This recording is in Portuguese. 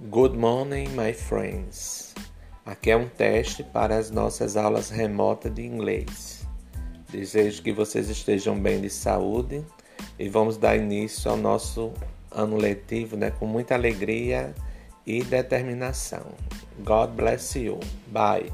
Good morning, my friends. Aqui é um teste para as nossas aulas remotas de inglês. Desejo que vocês estejam bem de saúde e vamos dar início ao nosso ano letivo né, com muita alegria e determinação. God bless you. Bye.